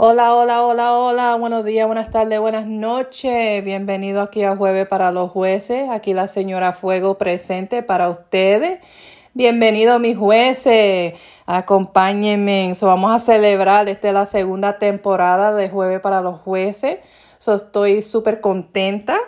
Hola, hola, hola, hola, buenos días, buenas tardes, buenas noches. Bienvenido aquí a Jueves para los Jueces. Aquí la señora Fuego presente para ustedes. Bienvenido mis jueces, acompáñenme. Vamos a celebrar, esta es la segunda temporada de Jueves para los Jueces. So, estoy súper contenta.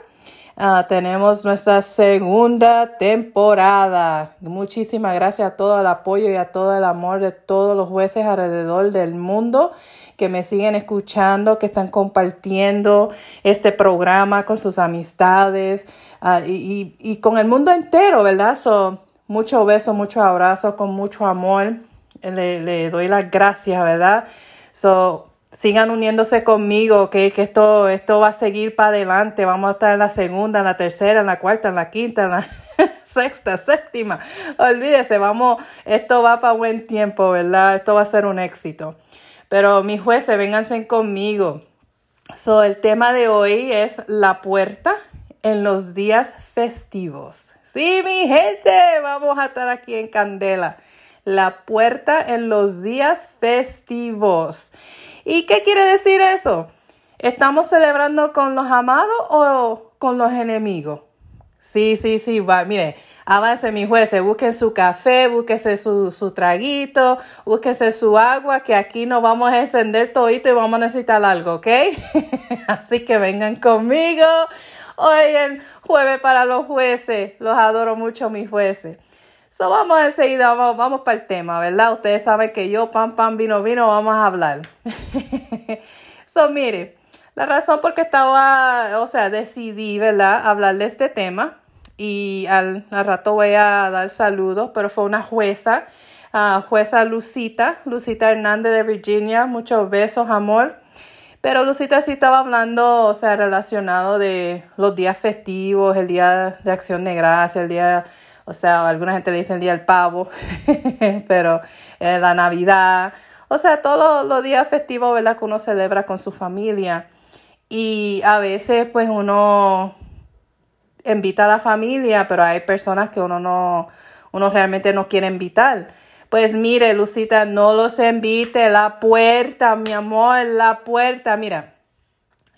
Uh, tenemos nuestra segunda temporada. Muchísimas gracias a todo el apoyo y a todo el amor de todos los jueces alrededor del mundo que me siguen escuchando, que están compartiendo este programa con sus amistades uh, y, y, y, con el mundo entero, ¿verdad? So, muchos besos, muchos abrazos, con mucho amor. Le, le doy las gracias, ¿verdad? So, sigan uniéndose conmigo, que, que esto, esto va a seguir para adelante. Vamos a estar en la segunda, en la tercera, en la cuarta, en la quinta, en la sexta, séptima. Olvídese, vamos, esto va para buen tiempo, ¿verdad? Esto va a ser un éxito. Pero mis jueces, vénganse conmigo. So, el tema de hoy es la puerta en los días festivos. Sí, mi gente, vamos a estar aquí en Candela. La puerta en los días festivos. ¿Y qué quiere decir eso? ¿Estamos celebrando con los amados o con los enemigos? Sí, sí, sí, va, mire, avance mi jueces, busquen su café, búsquese su, su traguito, búsquese su agua, que aquí nos vamos a encender todito y vamos a necesitar algo, ¿ok? Así que vengan conmigo. Hoy en jueves para los jueces, los adoro mucho mis jueces. So, vamos enseguida, vamos, vamos para el tema, ¿verdad? Ustedes saben que yo, pan, pan, vino, vino, vamos a hablar. so, mire, la razón por que estaba, o sea, decidí, ¿verdad?, hablar de este tema. Y al, al rato voy a dar saludos, pero fue una jueza, uh, jueza Lucita, Lucita Hernández de Virginia. Muchos besos, amor. Pero Lucita sí estaba hablando, o sea, relacionado de los días festivos, el día de acción de gracia, el día o sea, alguna gente le dice el día del pavo, pero eh, la Navidad. O sea, todos los, días festivos, ¿verdad? Que uno celebra con su familia. Y a veces, pues, uno invita a la familia, pero hay personas que uno no, uno realmente no quiere invitar. Pues mire, Lucita, no los invite. La puerta, mi amor, la puerta. Mira,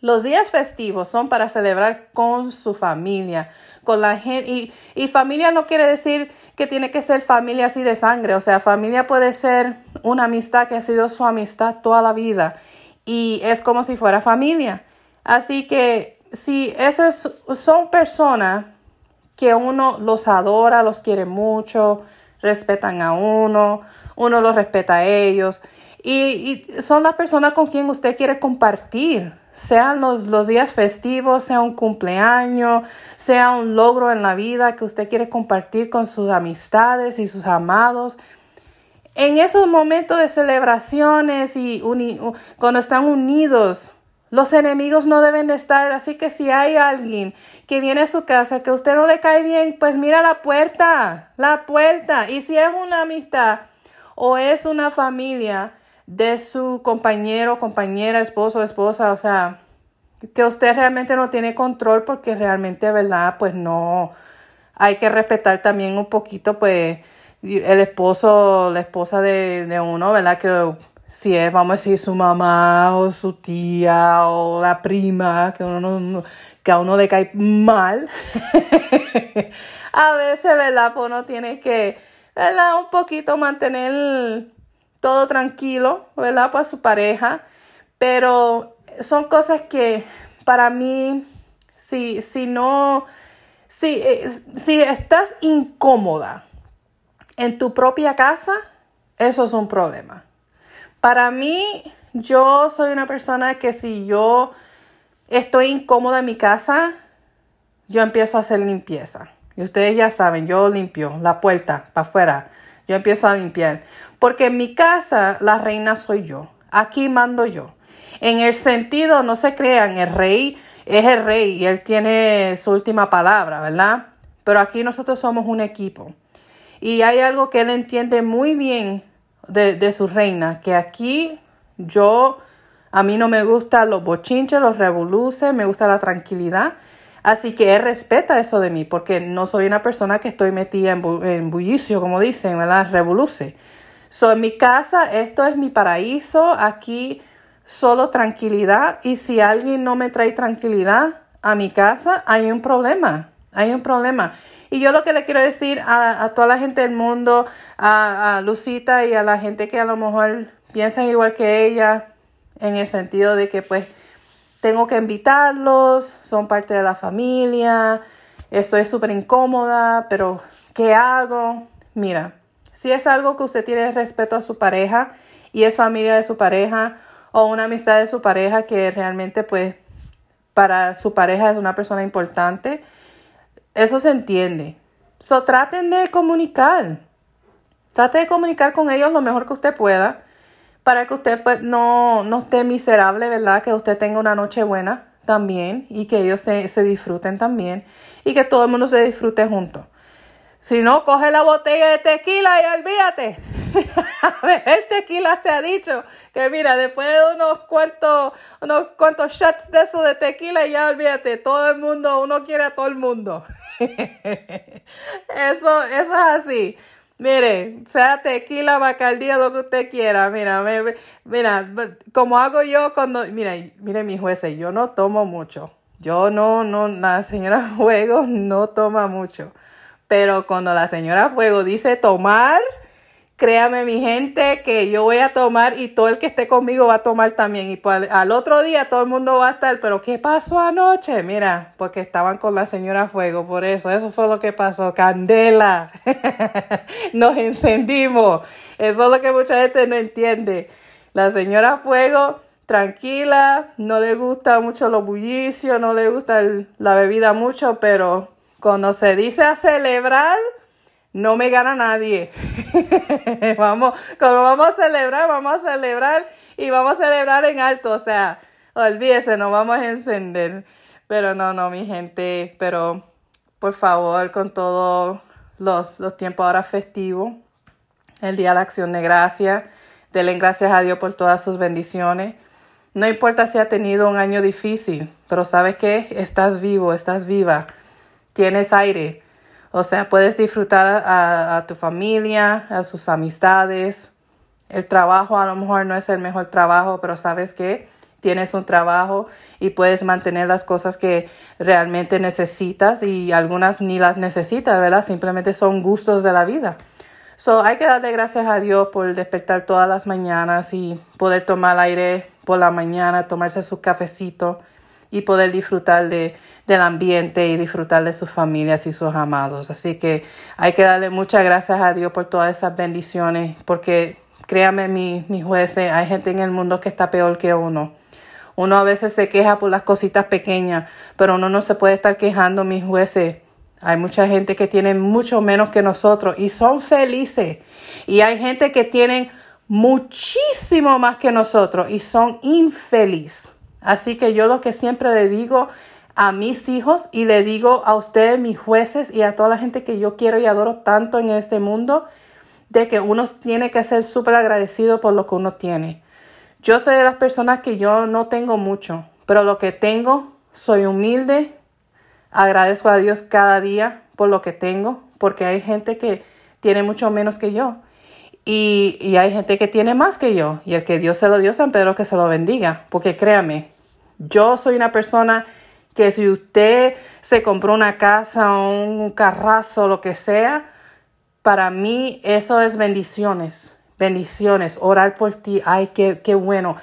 los días festivos son para celebrar con su familia, con la gente. Y, familia no quiere decir que tiene que ser familia así de sangre. O sea, familia puede ser una amistad que ha sido su amistad toda la vida. Y es como si fuera familia. Así que si esas son personas que uno los adora, los quiere mucho, respetan a uno, uno los respeta a ellos. Y, y son las personas con quien usted quiere compartir sean los, los días festivos, sea un cumpleaños, sea un logro en la vida que usted quiere compartir con sus amistades y sus amados. En esos momentos de celebraciones y cuando están unidos, los enemigos no deben de estar. Así que si hay alguien que viene a su casa que a usted no le cae bien, pues mira la puerta, la puerta. Y si es una amistad o es una familia, de su compañero, compañera, esposo, esposa, o sea, que usted realmente no tiene control porque realmente, ¿verdad? Pues no, hay que respetar también un poquito, pues, el esposo, la esposa de, de uno, ¿verdad? Que si es, vamos a decir, su mamá o su tía o la prima, que, uno que a uno le cae mal, a veces, ¿verdad? Pues uno tiene que, ¿verdad? Un poquito mantener todo tranquilo, ¿verdad? Para su pareja, pero son cosas que para mí, si, si no, si, eh, si estás incómoda en tu propia casa, eso es un problema. Para mí, yo soy una persona que si yo estoy incómoda en mi casa, yo empiezo a hacer limpieza. Y ustedes ya saben, yo limpio la puerta para afuera. Yo empiezo a limpiar. Porque en mi casa la reina soy yo. Aquí mando yo. En el sentido, no se crean, el rey es el rey y él tiene su última palabra, ¿verdad? Pero aquí nosotros somos un equipo. Y hay algo que él entiende muy bien de, de su reina, que aquí yo, a mí no me gustan los bochinches, los revoluces, me gusta la tranquilidad. Así que él respeta eso de mí, porque no soy una persona que estoy metida en, bullicio, como dicen, ¿verdad? Revoluce. So, en mi casa, esto es mi paraíso. Aquí solo tranquilidad y si alguien no me trae tranquilidad a mi casa, hay un problema, hay un problema. Y yo lo que le quiero decir a, toda la gente del mundo, a, a Lucita y a la gente que a lo mejor piensan igual que ella, en el sentido de que pues tengo que invitarlos, son parte de la familia, estoy súper incómoda, pero ¿qué hago? Mira, si es algo que usted tiene respeto a su pareja y es familia de su pareja o una amistad de su pareja que realmente pues para su pareja es una persona importante, eso se entiende. So traten de comunicar. Trate de comunicar con ellos lo mejor que usted pueda para que usted pues, no, no esté miserable, ¿verdad? Que usted tenga una noche buena también y que ellos se disfruten también y que todo el mundo se disfrute juntos. Si no, coge la botella de tequila y olvídate. el tequila se ha dicho que mira, después de unos cuantos, unos cuantos shots de eso de tequila, ya olvídate, todo el mundo, uno quiere a todo el mundo. eso, eso es así. Mire, sea tequila, bacardía, lo que usted quiera. Mira, mira, como hago yo cuando, mira, mire mi jueces, yo no tomo mucho. Yo no, no, la señora Fuego no toma mucho. Pero cuando la señora Fuego dice tomar, créame mi gente que yo voy a tomar y todo el que esté conmigo va a tomar también. Y pues, al otro día todo el mundo va a estar, pero ¿qué pasó anoche? Mira, porque estaban con la señora Fuego, por eso, eso fue lo que pasó. Candela, nos encendimos. Eso es lo que mucha gente no entiende. La señora Fuego, tranquila, no le gusta mucho los bullicios, no le gusta la bebida mucho, pero cuando se dice a celebrar, no me gana nadie. vamos, como vamos a celebrar, vamos a celebrar y vamos a celebrar en alto. O sea, olvídese, no vamos a encender. Pero no, no, mi gente, pero por favor, con todos los, los tiempos ahora festivos, el Día de la Acción de Gracia, denle gracias a Dios por todas sus bendiciones. No importa si ha tenido un año difícil, pero sabes qué, estás vivo, estás viva, tienes aire o sea, puedes disfrutar a, tu familia, a sus amistades. El trabajo a lo mejor no es el mejor trabajo, pero sabes que tienes un trabajo y puedes mantener las cosas que realmente necesitas y algunas ni las necesitas, ¿verdad? Simplemente son gustos de la vida. So, hay que darle gracias a Dios por despertar todas las mañanas y poder tomar aire por la mañana, tomarse su cafecito y poder disfrutar de, del ambiente y disfrutar de sus familias y sus amados. Así que hay que darle muchas gracias a Dios por todas esas bendiciones, porque créame, mis mi jueces, hay gente en el mundo que está peor que uno. Uno a veces se queja por las cositas pequeñas, pero uno no se puede estar quejando, mis jueces. Hay mucha gente que tiene mucho menos que nosotros y son felices. Y hay gente que tienen muchísimo más que nosotros y son infelices. Así que yo lo que siempre le digo a mis hijos y le digo a ustedes, mis jueces, y a toda la gente que yo quiero y adoro tanto en este mundo, de que uno tiene que ser súper agradecido por lo que uno tiene. Yo soy de las personas que yo no tengo mucho, pero lo que tengo, soy humilde, agradezco a Dios cada día por lo que tengo, porque hay gente que tiene mucho menos que yo. Y, y hay gente que tiene más que yo. Y el que Dios se lo dio, San Pedro que se lo bendiga. Porque créame, yo soy una persona que si usted se compró una casa un carrazo, lo que sea, para mí eso es bendiciones, bendiciones, orar por ti, ay, qué, qué bueno.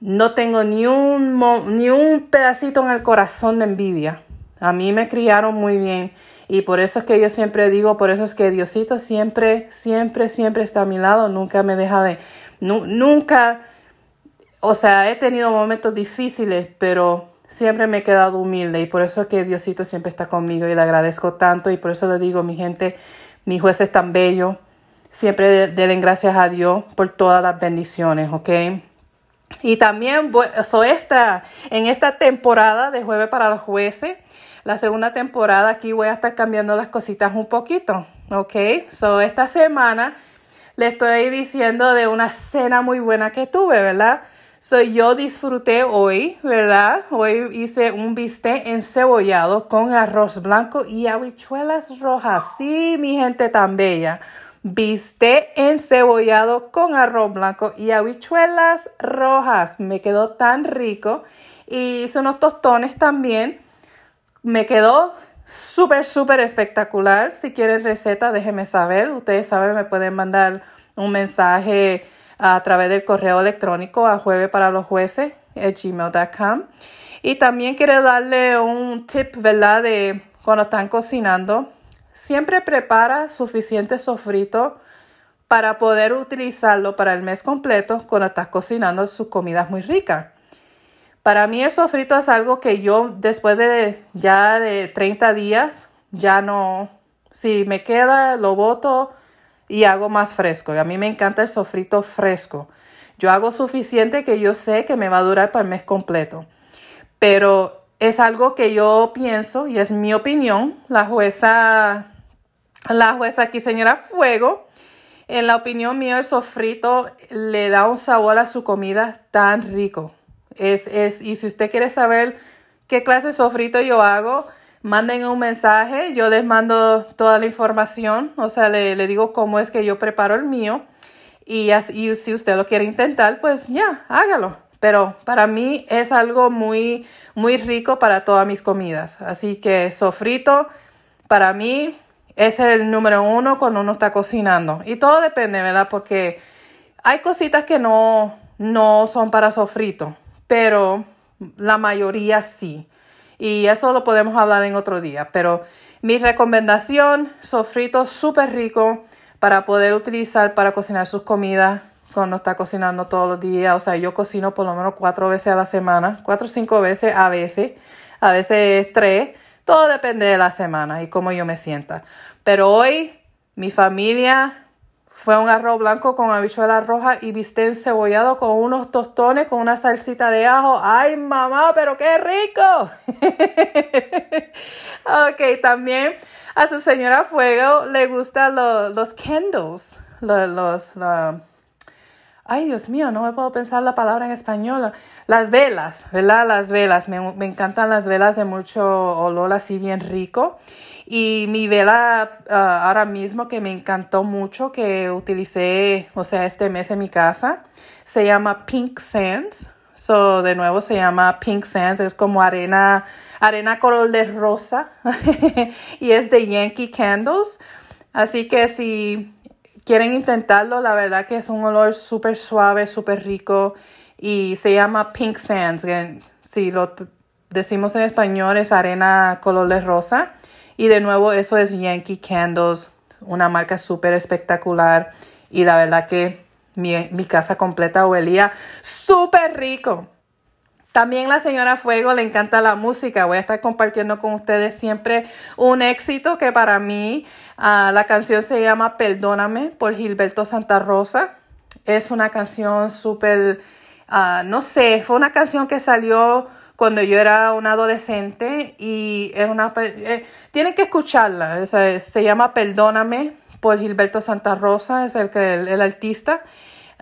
No tengo ni un, ni un pedacito en el corazón de envidia. A mí me criaron muy bien y por eso es que yo siempre digo, por eso es que Diosito siempre, siempre, siempre está a mi lado, nunca me deja de, nunca, o sea, he tenido momentos difíciles, pero siempre me he quedado humilde y por eso es que Diosito siempre está conmigo y le agradezco tanto y por eso le digo, mi gente, mi juez es tan bello, siempre denle gracias a Dios por todas las bendiciones, ¿ok? Y también, so esta, en esta temporada de Jueves para los Jueces, la segunda temporada, aquí voy a estar cambiando las cositas un poquito, ¿ok? So esta semana le estoy diciendo de una cena muy buena que tuve, ¿verdad? So, yo disfruté hoy, ¿verdad? Hoy hice un bistec encebollado con arroz blanco y habichuelas rojas. Sí, mi gente tan bella. bistec encebollado con arroz blanco y habichuelas rojas. Me quedó tan rico. Y hice unos tostones también. Me quedó súper, súper espectacular. Si quieren receta, déjenme saber. Ustedes saben, me pueden mandar un mensaje a través del correo electrónico a jueves para los jueces, gmail.com. Y también quiero darle un tip, ¿verdad? De cuando están cocinando. Siempre prepara suficiente sofrito para poder utilizarlo para el mes completo cuando estás cocinando sus comidas muy ricas. Para mí el sofrito es algo que yo después de ya de 30 días ya no, si me queda lo boto y hago más fresco. Y a mí me encanta el sofrito fresco. Yo hago suficiente que yo sé que me va a durar para el mes completo. Pero es algo que yo pienso y es mi opinión. La jueza, la jueza aquí, señora Fuego, en la opinión mía, el sofrito le da un sabor a su comida tan rico. Es, es, y si usted quiere saber qué clase de sofrito yo hago, manden un mensaje, yo les mando toda la información, o sea, le, digo cómo es que yo preparo el mío. Y, así, si usted lo quiere intentar, pues ya, hágalo. Pero para mí es algo muy, muy rico para todas mis comidas. Así que sofrito, para mí es el número uno cuando uno está cocinando. Y todo depende, ¿verdad? Porque hay cositas que no, no son para sofrito pero la mayoría sí. Y eso lo podemos hablar en otro día. Pero mi recomendación, sofrito súper rico para poder utilizar para cocinar sus comidas cuando está cocinando todos los días. O sea, yo cocino por lo menos cuatro veces a la semana, cuatro o cinco veces a veces, a veces tres. Todo depende de la semana y cómo yo me sienta. Pero hoy mi familia fue un arroz blanco con habichuela roja y bistec cebollado con unos tostones con una salsita de ajo. ¡Ay, mamá, pero qué rico! ok, también a su señora Fuego le gustan los candles. Los, ay, Dios mío, no me puedo pensar la palabra en español. Las velas, ¿verdad? Las velas. Me, me encantan las velas de mucho olor así bien rico. Y mi vela ah, ahora mismo que me encantó mucho, que utilicé, o sea, este mes en mi casa, se llama Pink Sands. So, de nuevo se llama Pink Sands, es como arena, arena color de rosa y es de Yankee Candles. Así que si quieren intentarlo, la verdad que es un olor súper suave, súper rico y se llama Pink Sands. Si lo decimos en español es arena color de rosa. Y de nuevo, eso es Yankee Candles, una marca súper espectacular. Y la verdad que mi, casa completa huelía súper rico. También la señora Fuego le encanta la música. Voy a estar compartiendo con ustedes siempre un éxito que para mí ah, la canción se llama Perdóname por Gilberto Santa Rosa. Es una canción súper, ah, no sé, fue una canción que salió cuando yo era una adolescente y es una eh, tienen que escucharla se llama Perdóname por Gilberto Santa Rosa es el que el, artista.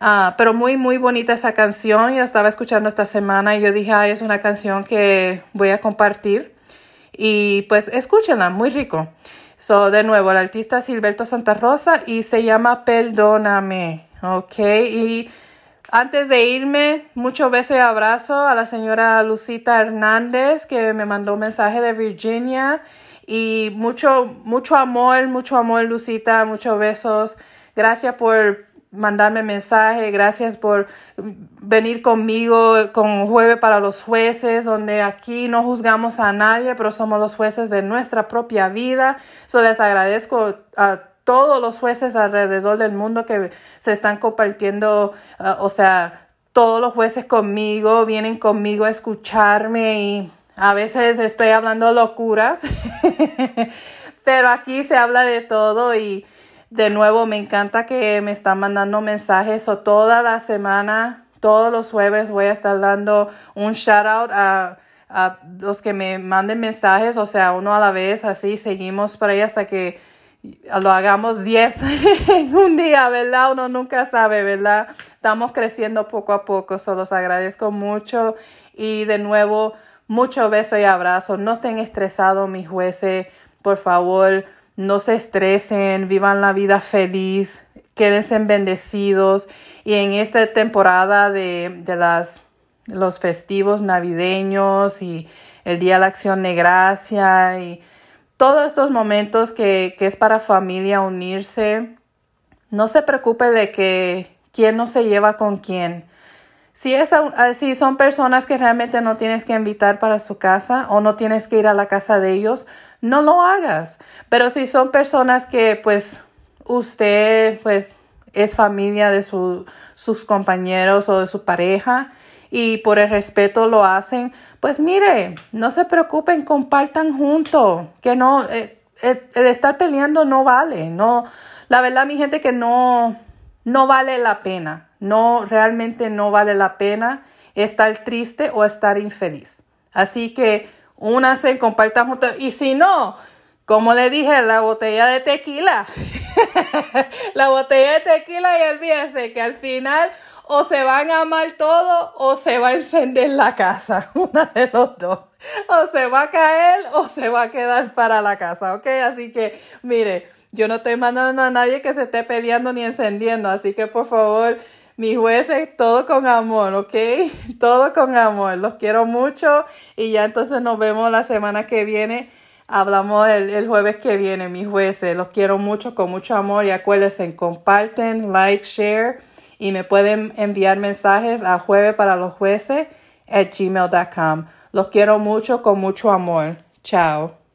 Ah, pero muy muy bonita esa canción yo estaba escuchando esta semana y yo dije ay es una canción que voy a compartir y pues escúchenla muy rico. So de nuevo el artista es Gilberto Santa Rosa y se llama Perdóname ok y antes de irme, mucho beso y abrazo a la señora Lucita Hernández que me mandó un mensaje de Virginia y mucho, mucho amor, mucho amor Lucita, muchos besos. Gracias por mandarme mensaje, gracias por venir conmigo con Jueves para los Jueces, donde aquí no juzgamos a nadie, pero somos los jueces de nuestra propia vida. So les agradezco a todos los jueces alrededor del mundo que se están compartiendo, uh, o sea, todos los jueces conmigo, vienen conmigo a escucharme y a veces estoy hablando locuras, pero aquí se habla de todo y de nuevo me encanta que me están mandando mensajes o toda la semana, todos los jueves voy a estar dando un shout out a a los que me manden mensajes, o sea, uno a la vez, así seguimos por ahí hasta que lo hagamos 10 en un día, ¿verdad? Uno nunca sabe, ¿verdad? Estamos creciendo poco a poco, solo los agradezco mucho y de nuevo, mucho beso y abrazo. No estén estresados, mis jueces, por favor. no se estresen, vivan la vida feliz, quédense bendecidos y en esta temporada de, de las, los festivos navideños y el Día de la Acción de Gracia y todos estos momentos que, que es para familia unirse, no se preocupe de que quién no se lleva con quién. Si, es, si son personas que realmente no tienes que invitar para su casa o no tienes que ir a la casa de ellos, no lo hagas. Pero si son personas que pues usted pues es familia de sus compañeros o de su pareja y por el respeto lo hacen, pues mire, no se preocupen, compartan juntos, que no, eh, eh, el, estar peleando no vale, no, la verdad mi gente que no, no vale la pena, no, realmente no vale la pena estar triste o estar infeliz. Así que únanse, compartan juntos y si no, como le dije, la botella de tequila. la botella de tequila y olvídense que al final o se van a amar todo o se va a encender la casa. Una de los dos. O se va a caer o se va a quedar para la casa, ¿ok? Así que, mire, yo no estoy mandando a nadie que se esté peleando ni encendiendo. Así que, por favor, mis jueces, todo con amor, ¿ok? Todo con amor. Los quiero mucho y ya entonces nos vemos la semana que viene Hablamos el, jueves que viene, mis jueces. Los quiero mucho, con mucho amor y acuérdense, comparten, like, share y me pueden enviar mensajes a jueves para los jueces at gmail.com. Los quiero mucho, con mucho amor. Chao.